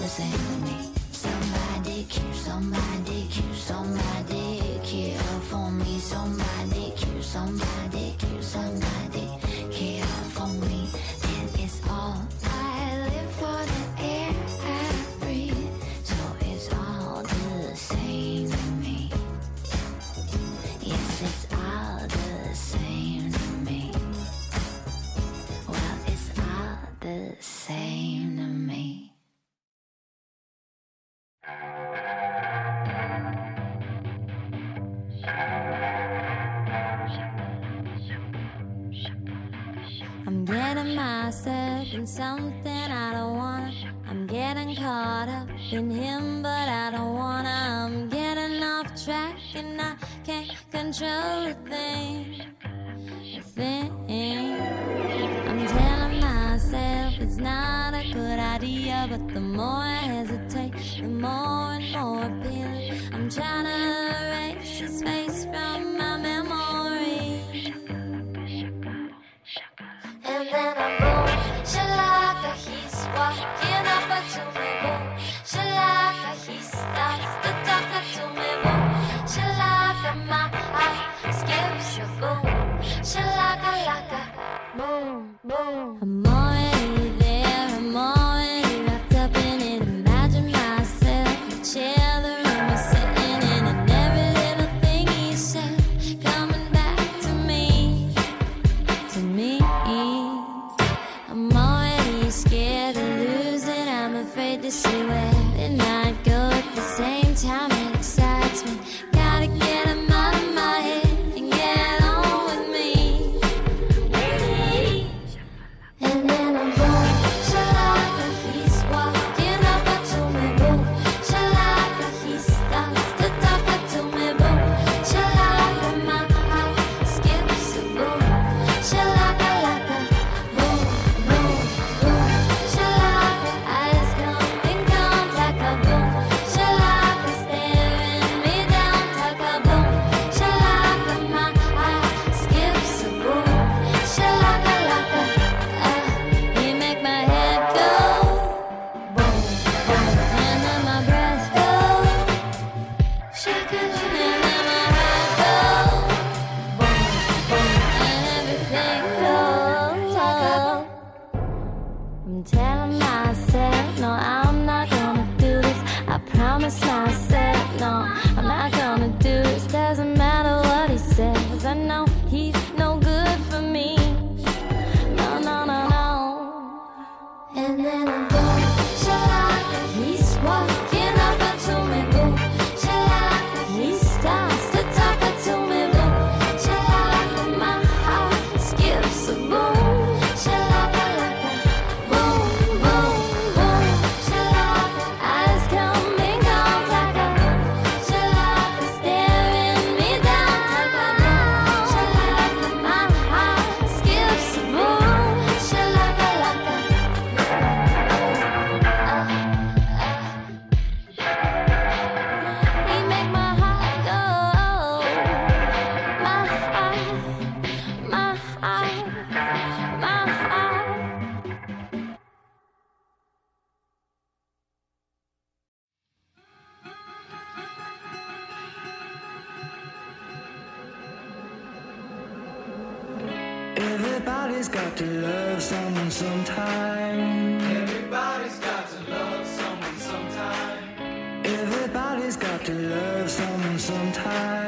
the same with me. Somebody care, somebody care, somebody care for me. Somebody care, somebody care, somebody. I'm getting myself in something I don't wanna. I'm getting caught up in him, but I don't wanna. I'm getting off track and I can't control a thing. A thing. I'm telling myself it's not a good idea, but the more I hesitate, the more and more appealing. I'm trying to erase his face from I'm. tell me to love someone sometime.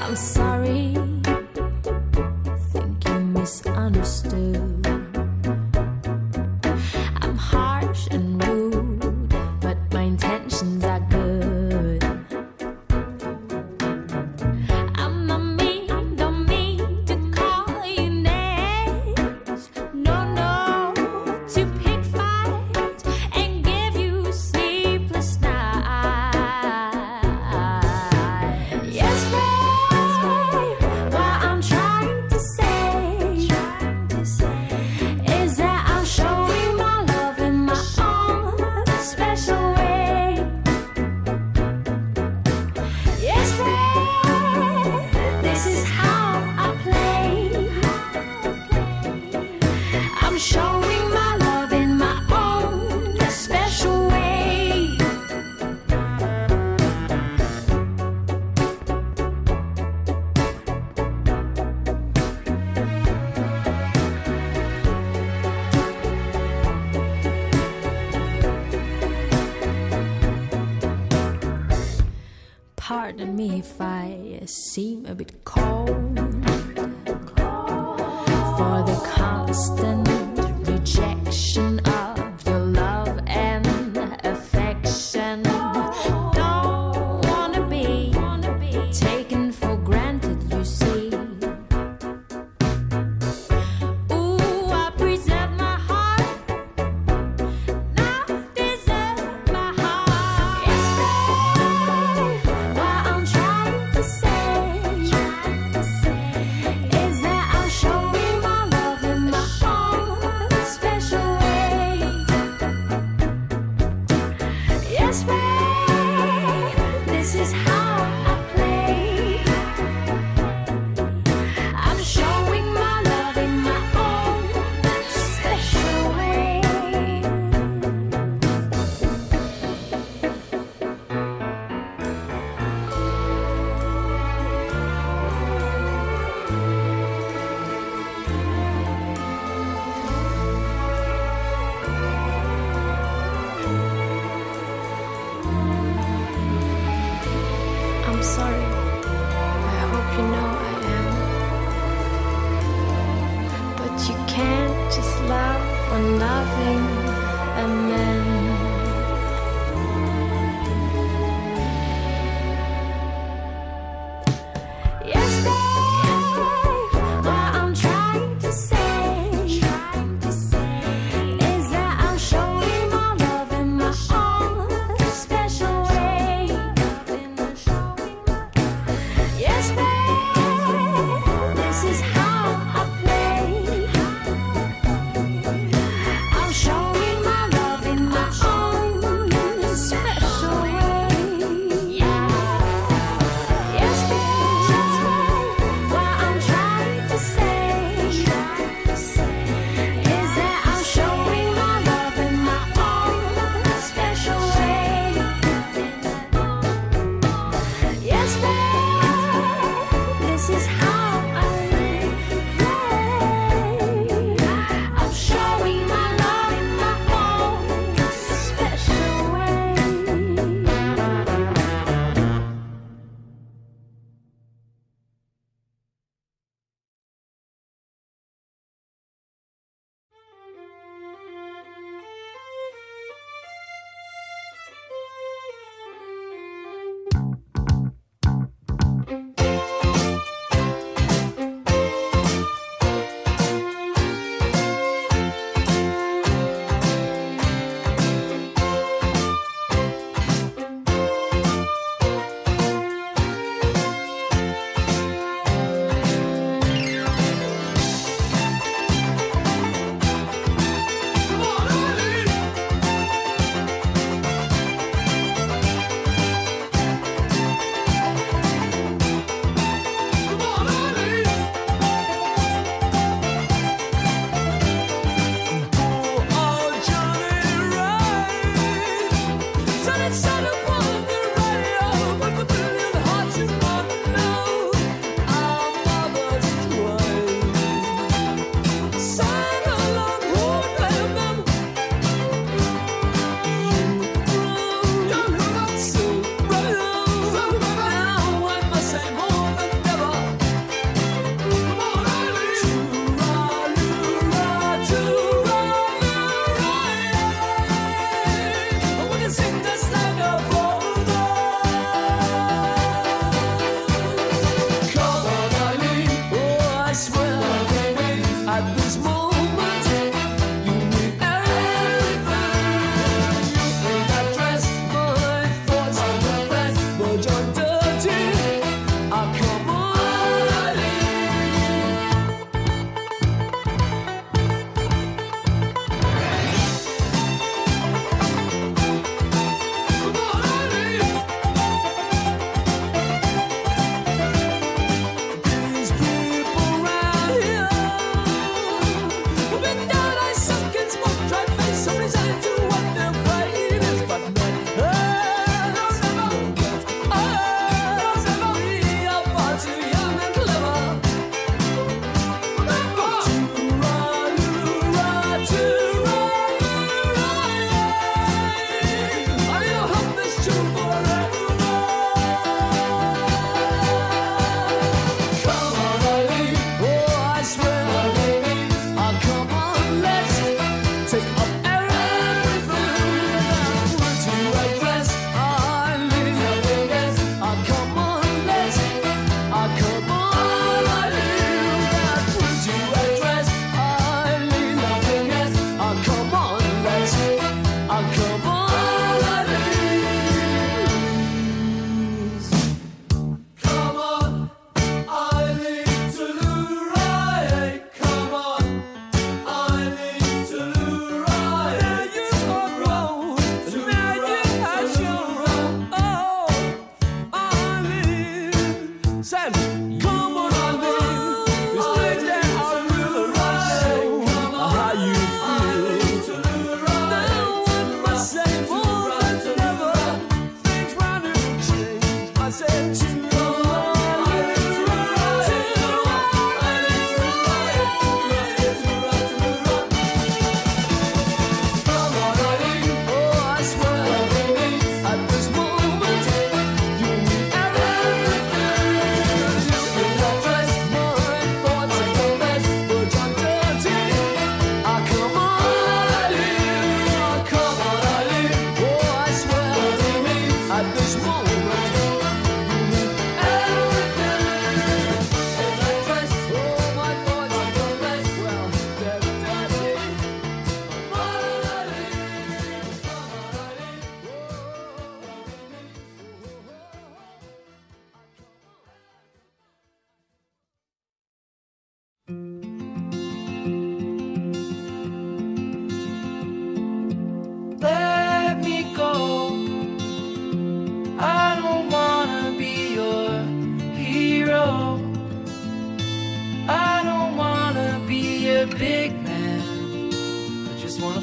I'm sorry. Think you misunderstood. this is how nothing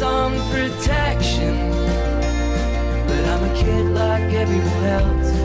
some protection but I'm a kid like everyone else